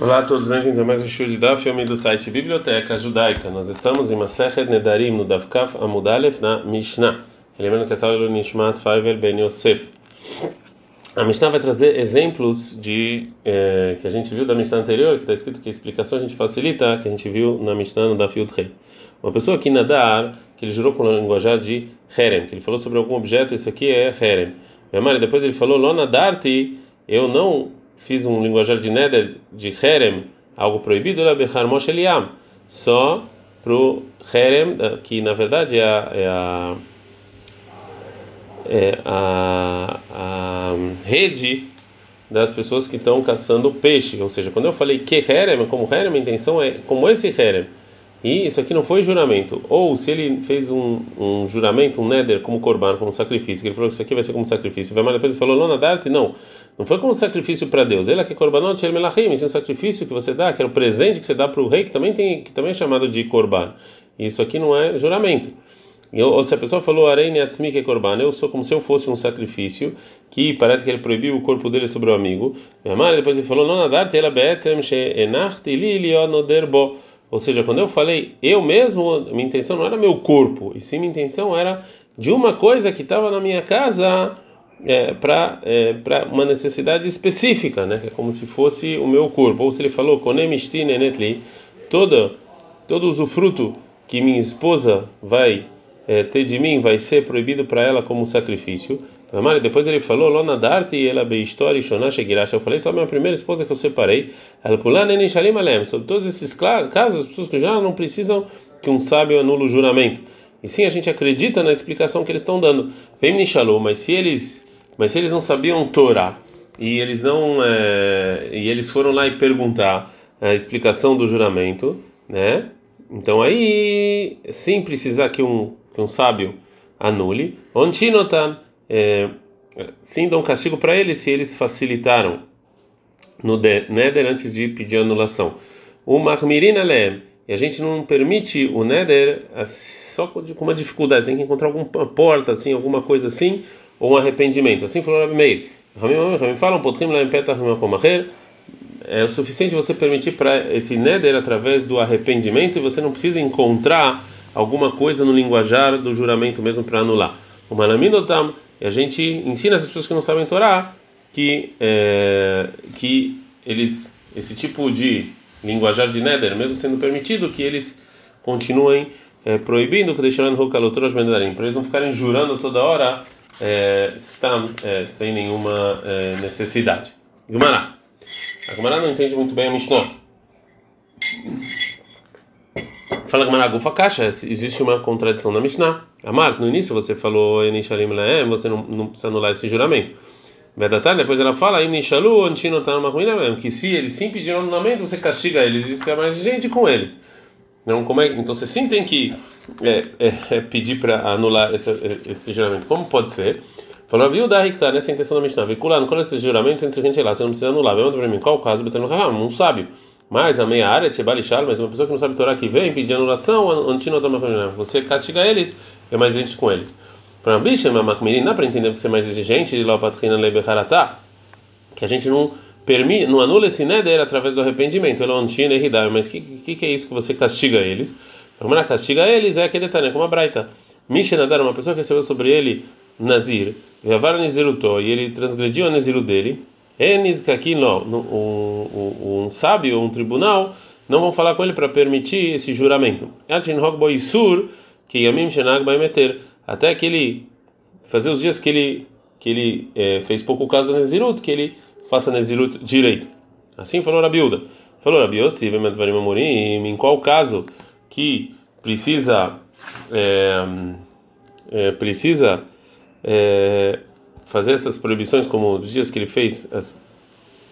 Olá a todos, bem-vindos a mais um show de Daf, filme do site Biblioteca Judaica. Nós estamos em Masechet Nedarim, no Daf Kaf Amudalef, na Mishnah. Lembrando que essa aula é Nishmat Faivel Ben Yosef. A Mishnah vai trazer exemplos de eh, que a gente viu da Mishnah anterior, que está escrito que a explicação a gente facilita, que a gente viu na Mishnah no Daf Yud Rei. Uma pessoa que nadar, que ele jurou com o linguajar de Herem, que ele falou sobre algum objeto, isso aqui é Herem. E depois ele falou, Lo nadarti, eu não fiz um linguajar de Neder, de Herem, algo proibido, era Bechar Moshe só pro Herem, que na verdade é a, é a, é a, a rede das pessoas que estão caçando peixe, ou seja, quando eu falei que Herem, como Herem, a intenção é como esse Herem, e isso aqui não foi juramento, ou se ele fez um, um juramento, um neder, como corban, como sacrifício, que ele falou que isso aqui vai ser como sacrifício, vai mais depois ele falou, não, nadarte, não, não foi como sacrifício para Deus, ele aqui corbanot, ele melachim, isso é um sacrifício que você dá, que é o presente que você dá para o rei, que também, tem, que também é chamado de corban, isso aqui não é juramento. Ou se a pessoa falou, arei atzmi que corban, eu sou como se eu fosse um sacrifício, que parece que ele proibiu o corpo dele sobre o amigo, depois ele falou, não nadarte, ela beetzem she enachti li lionoderbo, ou seja, quando eu falei eu mesmo, minha intenção não era meu corpo, e sim minha intenção era de uma coisa que estava na minha casa é, para é, uma necessidade específica, né? É como se fosse o meu corpo. Ou se ele falou todo todo usufruto que minha esposa vai é, ter de mim vai ser proibido para ela como sacrifício. Depois ele falou, Lona Darte e ela beistori shonash girash. Eu falei, só a minha primeira esposa que eu separei. Sobre todos esses casos, as pessoas que já não precisam que um sábio anule o juramento. E sim, a gente acredita na explicação que eles estão dando. Vem Nishalom, mas se eles, mas se eles não sabiam Torá e eles não é, e eles foram lá e perguntar a explicação do juramento, né? Então aí sim precisar que um que um sábio anule. Ontinotan é, sim dão castigo para eles se eles facilitaram no Neder antes de pedir anulação. O Marmirina Lem, e a gente não permite o Neder só com uma dificuldade, tem que encontrar alguma porta, assim, alguma coisa assim, ou um arrependimento. Assim falou Rabi Meir. Ramim falam, Potrim Lem Petah é o suficiente você permitir para esse Neder através do arrependimento e você não precisa encontrar alguma coisa no linguajar do juramento mesmo para anular. O Malaminotam e a gente ensina essas pessoas que não sabem Torá que é, que eles esse tipo de linguajar de neder, mesmo sendo permitido, que eles continuem é, proibindo que deixando para eles não ficarem jurando toda hora é, estão, é, sem nenhuma é, necessidade. Gumará. A Gumará não entende muito bem a Mishnah. Fala Gumará, Gufa Caixa, existe uma contradição na Mishnah. Amar, no início você falou Enishalim Laem, você não, não precisa anular esse juramento. Vedatar, depois ela fala Enishalu, Antino tá numa ruína mesmo, que se eles sim pediram anulamento, você castiga eles e você é mais gente com eles. Não, como é, então você sim tem que é, é, é pedir para anular esse, esse juramento. Como pode ser? Falou, viu da que está nessa intenção da Mishnah. Vinculando com esses juramentos, entre gente lá, você não precisa anular. Pergunta para mim, qual o caso? Betano Raham, um sábio. Mas a meia área, Tchebalishal, mas uma pessoa que não sabe Torá que vem pedir anulação, Antino tá você castiga eles é mais exigente com eles. Para a bicha, para entender que você é mais exigente, que a gente não permite, não anula esse neder através do arrependimento, mas o que, que, é isso que você castiga eles? Como castiga eles é aquele detalhe, como a Braita. Mishenadar, uma pessoa que recebeu sobre ele Nazir, e ele transgrediu a Naziru dele, Enis Kakino, um, um sábio, um tribunal, não vão falar com ele para permitir esse juramento. Atin Hogboisur, que Yamim Shenag vai meter até que ele fazer os dias que ele que ele é, fez pouco caso da Nezirut, que ele faça Nezirut direito. Assim falou Rabiuda. Falou Rabi Yossi, em qual caso que precisa é, é, precisa é, fazer essas proibições como os dias que ele fez as,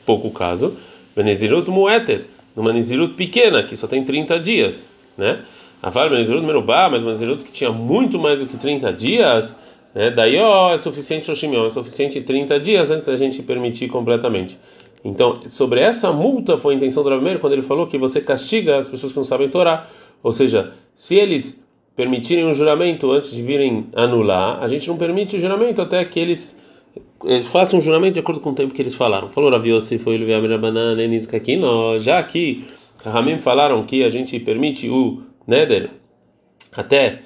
pouco caso, Nezirut Mueter, numa Nezirut pequena que só tem 30 dias, né? Avar Benezirut Merubá, mas Benezirut que tinha muito mais do que 30 dias, né? daí ó, é suficiente Shoshimion, é suficiente 30 dias antes da gente permitir completamente. Então, sobre essa multa foi a intenção do Rabi quando ele falou que você castiga as pessoas que não sabem Torá, ou seja, se eles permitirem um juramento antes de virem anular, a gente não permite o juramento até que eles façam um juramento de acordo com o tempo que eles falaram. Falou Rav Yossi, foi ele banana aqui, já que Ramim falaram que a gente permite o Neder até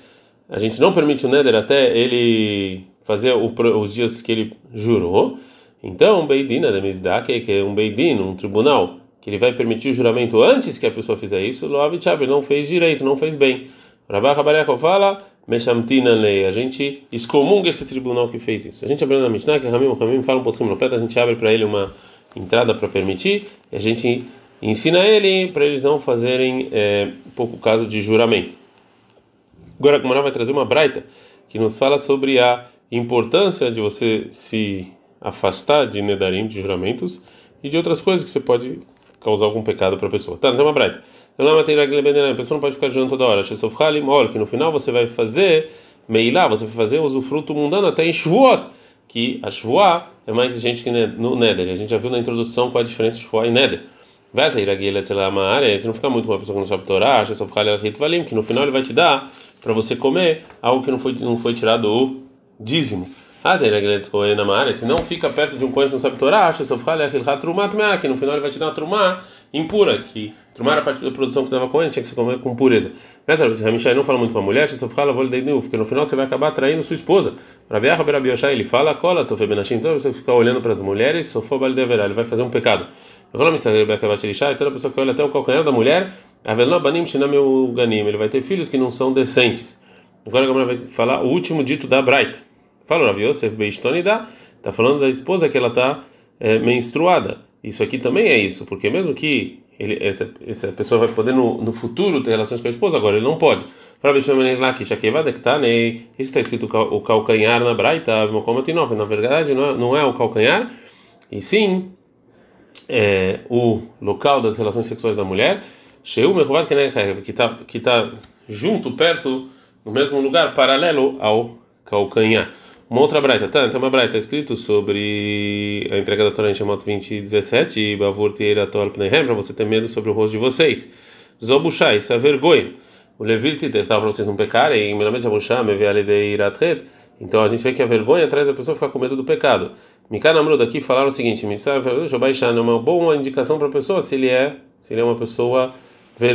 a gente não permite o Neder até ele fazer o, os dias que ele jurou. Então, um Beidin, que é um Beidin, um tribunal, que ele vai permitir o juramento antes que a pessoa fizer isso, Loav não fez direito, não fez bem. Rabá fala, Meshamtina lei, a gente excomunga esse tribunal que fez isso. A gente abre na Mishnah, que Ramim, Ramim fala um pouquinho no a gente abre para ele uma entrada para permitir, e a gente ensina ele para eles não fazerem é, pouco caso de juramento. Agora a Gemara vai trazer uma braita que nos fala sobre a importância de você se afastar de nedarim, de juramentos, e de outras coisas que você pode causar algum pecado para a pessoa. Tá, não tem uma braita. A pessoa não pode ficar jurando toda hora. que no final você vai fazer meilá, você vai fazer usufruto mundano até em Shavuot, que a Shavuot é mais exigente que no Neder. A gente já viu na introdução qual a diferença de Shavuot e Neder. Vai sair aqui, você não fica muito com uma pessoa que não sabe Torá, que no final ele vai te dar para você comer algo que não foi, não foi tirado o dízimo. Ah, se não fica perto de um coelho que não sabe Torá, que no final ele vai te dar uma trumá impura, que trumá era a parte da produção que você dava com ele, tinha que se comer com pureza. Mas você não fala muito com a mulher, porque no final você vai acabar traindo sua esposa. Ele fala, cola, então você fica olhando para as mulheres, ele vai fazer um pecado. Então a pessoa que olha até o calcanhar da mulher, ele vai ter filhos que não são decentes. Agora a vai falar o último dito da Braita. Fala Rav Yosef Beistonida, está falando da esposa que ela está é, menstruada. Isso aqui também é isso, porque mesmo que ele, essa, essa pessoa vai poder no, no futuro ter relações com a esposa, agora ele não pode. Isso está escrito o calcanhar na Braita, na verdade não é, não é o calcanhar, e sim é, o local das relações sexuais da mulher, que está que tá junto, perto, no mesmo lugar, paralelo ao calcanhar. Uma outra braita, tá? Então, uma braita escrito sobre a entrega da Torá em Shemot 20, 17, Bavur Teiratol Pneihem, para você ter medo sobre o rosto de vocês. Zobushai, isso é vergonha. O Levil Titer? Para vocês não pecarem, Melamed Zabushai, Mevialidei Iratret. Então, a gente vê que a vergonha traz a pessoa ficar com medo do pecado. Mikana daqui falaram o seguinte: Jobaishan é uma boa indicação para a pessoa se ele é, se ele é uma pessoa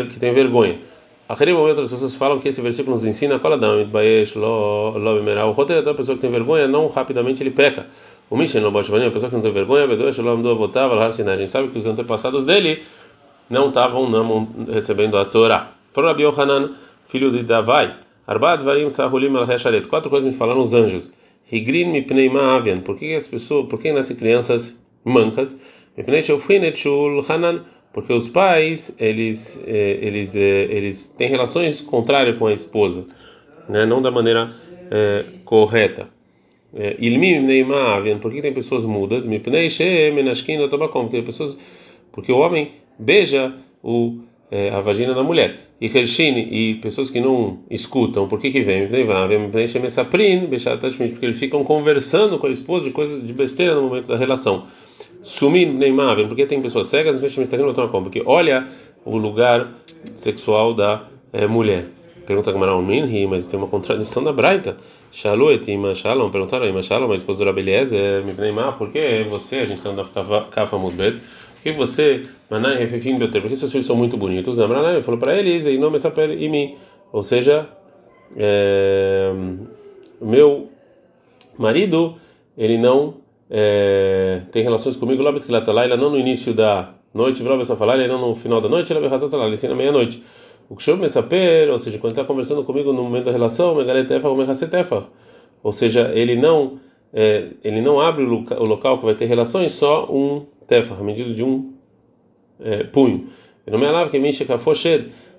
que tem vergonha. Aquele momento as pessoas falam que esse versículo nos ensina qual Adam. O roteiro da pessoa que tem vergonha, não rapidamente ele peca. O Mishen, Lo, Boshvanim, a pessoa que não tem vergonha. A gente sabe que os antepassados dele não estavam não recebendo a Torá. Para Rabi Yohanan, filho de Davai, Arbat, Varim, Sahulim, Al. Quatro coisas me falaram os anjos. Higrin, Mipnei, Maavian. Por que as pessoas, por que nascem crianças mancas? Mipnei, Shofrinet, Shul, Hanan porque os pais eles é, eles é, eles têm relações contrárias com a esposa, né? Não da maneira é, correta. Ilmim neimah, por que tem pessoas mudas? Mipnei porque pessoas porque o homem beija o a vagina da mulher. E Hershine, e pessoas que não escutam, por que que vem? Porque eles ficam conversando com a esposa de coisas de besteira no momento da relação. Sumir Neymar, porque tem pessoas cegas, não sei se está como, porque olha o lugar sexual da é, mulher. Pergunta como era um mas tem uma contradição da Braita. Shalom, Ima Shalom, perguntaram a Ima Shalom, a esposa do Rabeliezer, Neymar, por que você, a gente está andando Kafa Mudbet, por que você, Manai Refefim Beter, por que seus filhos são muito bonitos? Amranai falou para eles, e não me saber em mim, ou seja, é, meu marido, ele não é, tem relações comigo lá não no início da noite, falar, não no final da noite, ele ensina na meia-noite. O que me saber, ou seja, quando está conversando comigo no momento da relação, ou seja, ele não é, ele não abre o local, o local, que vai ter relações, só um tefah, medido de um é, punho. Não me alava que me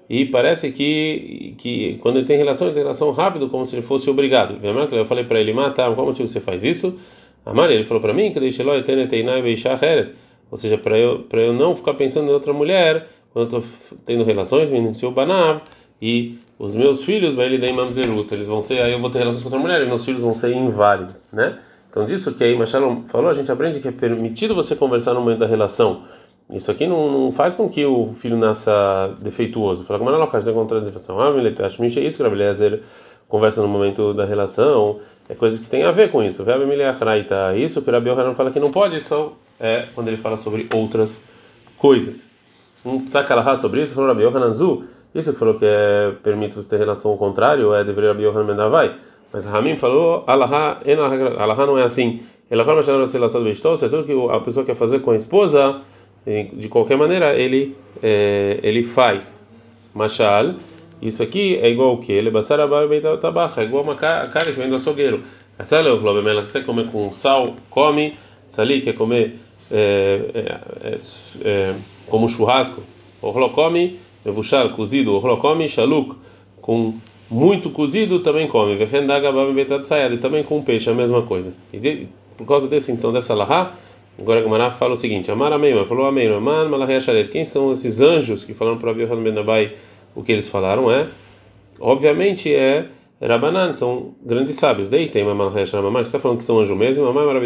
e parece que que quando ele tem relação, ele tem relação rápido, como se ele fosse obrigado. Eu falei para ele, matar, qual motivo você faz isso? Amar, ele falou para mim que deixei ou seja, para eu para eu não ficar pensando em outra mulher quando eu estou tendo relações, me seu banav e os meus filhos, ele daí mamzerut, eles vão ser, aí eu vou ter relações com outra mulher e meus filhos vão ser inválidos, né? Então disso que aí Machalom falou, a gente aprende que é permitido você conversar no momento da relação. Isso aqui não, não faz com que o filho nasça defeituoso. Fala como é local de contradição. Ah, acho que isso que conversa no momento da relação é coisas que tem a ver com isso. Isso que o Rabi Yohanan fala que não pode, só é quando ele fala sobre outras coisas. Um sakalahá sobre isso, falou Rabi Yohanan Zu, isso que falou que é, permite você ter relação ao contrário, é deveria Rabi Yohanan Mendavai. Mas Ramim falou, Alahá não é assim. Ela fala que tudo que a pessoa quer fazer com a esposa, de qualquer maneira, ele, é, ele faz. Machal, isso aqui é igual o que? Ele é igual uma carne que vem do açougueiro. Você comer com sal, come. Sali quer comer é, é, é, como churrasco. O come, mevushal, cozido. O come, shaluk, com muito cozido também come. E também com peixe, a mesma coisa. E de, por causa desse, então, dessa lahá, agora a Gemara fala o seguinte: Amar Ameima, falou Ameima, Man Malachiacharet. Quem são esses anjos que falaram para Abiyohan Benabai o que eles falaram? É, obviamente, é Rabanan, são grandes sábios. Daí tem Malachiacharet Mamar, você está falando que são anjos mesmo? Mamar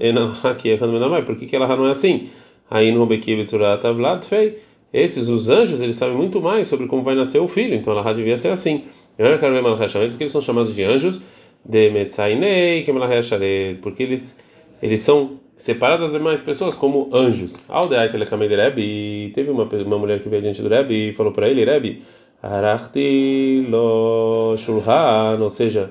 Enalhaki Ehan Benabai, por que, que ela não é assim? Aí no Bekibitzurat Avlad Fei. Esses, os anjos, eles sabem muito mais sobre como vai nascer o filho, então ela devia ser assim. Porque eles são chamados de anjos de porque eles eles são separados das demais pessoas como anjos. Aldeai telekamei Rebbe, teve uma, uma mulher que veio diante do Rebbe e falou para ele, Rebbe, Arachti lo shulhan, ou seja,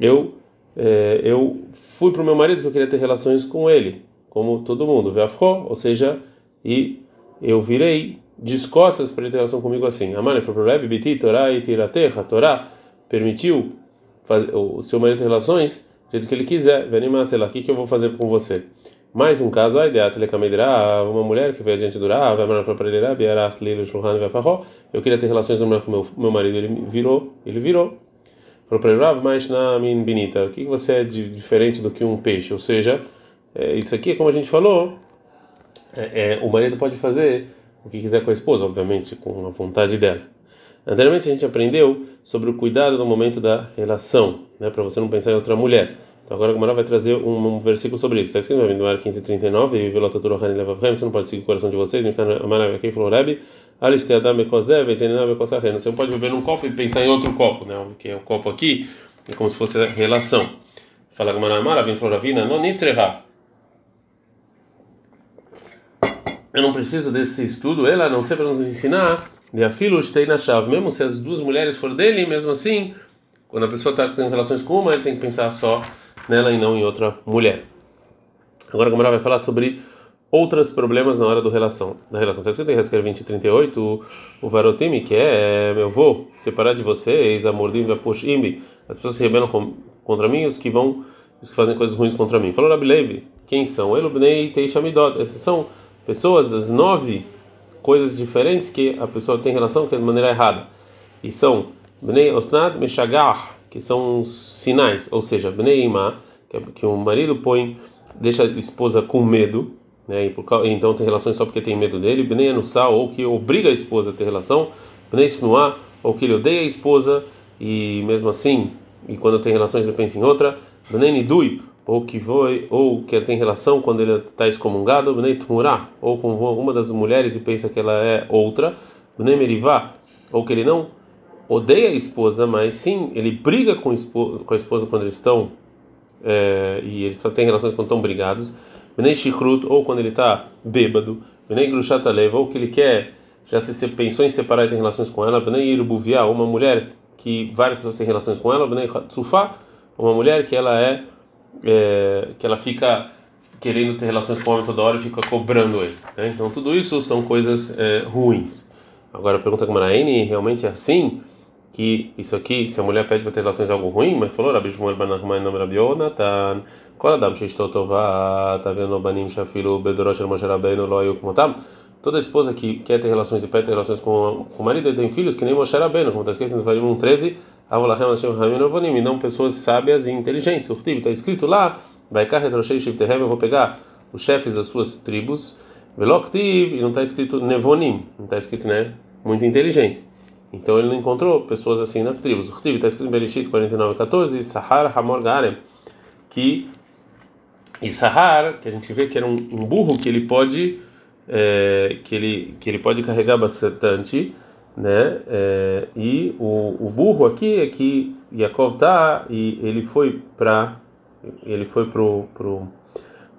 eu é, eu fui para o meu marido porque eu queria ter relações com ele, como todo mundo, veafro, ou seja, e eu virei de costas para ele ter relação comigo assim. Amane falou para o Rebbe, Biti, Torá e Tiraterra, Torá permitiu fazer, o seu marido ter relações do jeito que ele quiser. Venima, sei lá, o que, que eu vou fazer com você? Mais um caso, a ideia telecamedirá, uma mulher que veio adiante do Rav, vai mandar para ele, Biarach, Lilo, Shulhan, Vafarro. Eu queria ter relações com meu, meu marido, ele virou, ele virou. Falou para ele, Rav, mas na min binita, o que você é de, diferente do que um peixe? Ou seja, é, isso aqui, como a gente falou, é, é, o marido pode fazer o que quiser com a esposa, obviamente, com a vontade dela. Anteriormente a gente aprendeu sobre o cuidado no momento da relação, né, para você não pensar em outra mulher. Então agora a Gamara vai trazer um, um, versículo sobre isso. Está escrito no Ar 15:39 e velota Turahani levavhem, você não pode seguir o coração de vocês, me Amara aqui falou Rebi, aliste adam mekozev, etenina mekosahen. Você não pode beber num copo e pensar em outro copo, né? Que é o copo aqui, é como se fosse a relação. Fala Gamara Amara, vem falou Ravina, não. Eu não preciso desse estudo, ela não sei para nos ensinar de afilo na chave, mesmo se as duas mulheres forem dele, mesmo assim, quando a pessoa está tendo relações com uma, ele tem que pensar só nela e não em outra mulher. Agora a Gamara vai falar sobre outros problemas na hora do relação, da relação. Está escrito em Haskell 20 38, o, Varotimi, que é, meu vou separar de vocês, Amordim Vapushimbi, as pessoas se rebelam com, contra mim, os que vão, os que fazem coisas ruins contra mim. Falou Rabi Levi, quem são? Elubnei Teishamidot, esses são pessoas das nove coisas diferentes que a pessoa tem relação que é de maneira errada. E são Bnei Osnad Meshagar, que são sinais, ou seja, Bnei Ima, que, é, o marido põe, deixa a esposa com medo, né, e por, então tem relações só porque tem medo dele, Bnei Anussal, ou que obriga a esposa a ter relação, Bnei Snuá, ou que ele odeia a esposa, e mesmo assim, e quando tem relações ele pensa em outra, Bnei Nidui, ou que foi ou que tem relação quando ele está excomungado, ou com alguma das mulheres e pensa que ela é outra, ou que ele não odeia a esposa, mas sim ele briga com, a esposa quando eles estão é, e eles só têm relações quando estão brigados, ou quando ele está bêbado, ou que ele quer já se pensou em separar e ter relações com ela, ou uma mulher que várias pessoas têm relações com ela, uma mulher que ela é é, que ela fica querendo ter relações com o homem toda hora e fica cobrando ele. Né? Então tudo isso são coisas é, ruins. Agora a pergunta como era N realmente é assim que isso aqui, se a mulher pede para ter relações algo ruim, mas falou Rabi Shmuel ben Nachman Rabi Yonatan, qual adam sheishto tá banim shafilu bedorosh Moshe Rabbeinu lo ayu. Toda esposa que quer ter relações e pede ter relações com, com o marido e tem filhos que nem Moshe Rabbeinu, como está escrito no Varim 13, e não pessoas sábias e inteligentes. O está escrito lá, vai eu vou pegar os chefes das suas tribos, Veloktiv, e não está escrito Nevonim, não está escrito, né, muito inteligentes. Então ele não encontrou pessoas assim nas tribos. O está escrito em Bereshit 49, 14, Sahar Hamor Garem, que Sahar, que a gente vê que era um, um burro que ele pode é, que ele que ele pode carregar bastante né? É, e o, o burro aqui é que Yaakov tá e ele foi para ele foi pro pro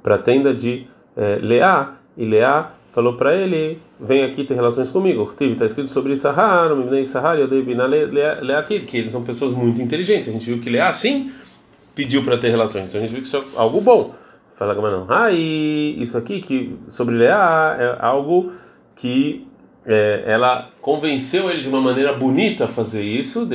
para a tenda de é, Leá e Leá falou para ele vem aqui ter relações comigo. Está escrito sobre Sahar o Sahar e Leá que eles são pessoas muito inteligentes. A gente viu que Leá sim pediu para ter relações. Então a gente viu que isso é algo bom. Fala não. Ah e isso aqui que sobre Leá é algo que é, ela convenceu ele de uma maneira bonita a fazer isso,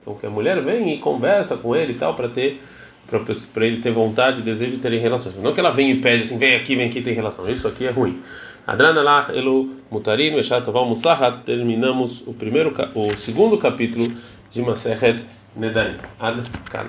então que a mulher vem e conversa com ele e tal para ter para ele ter vontade desejo de terem relações. Não que ela vem e pede assim, vem aqui, vem aqui, tem relação. Isso aqui é ruim. Adranalach elu mutarim veshataval musahat. Terminamos o primeiro, o segundo capítulo de Masechet Nedarim. Ad kan.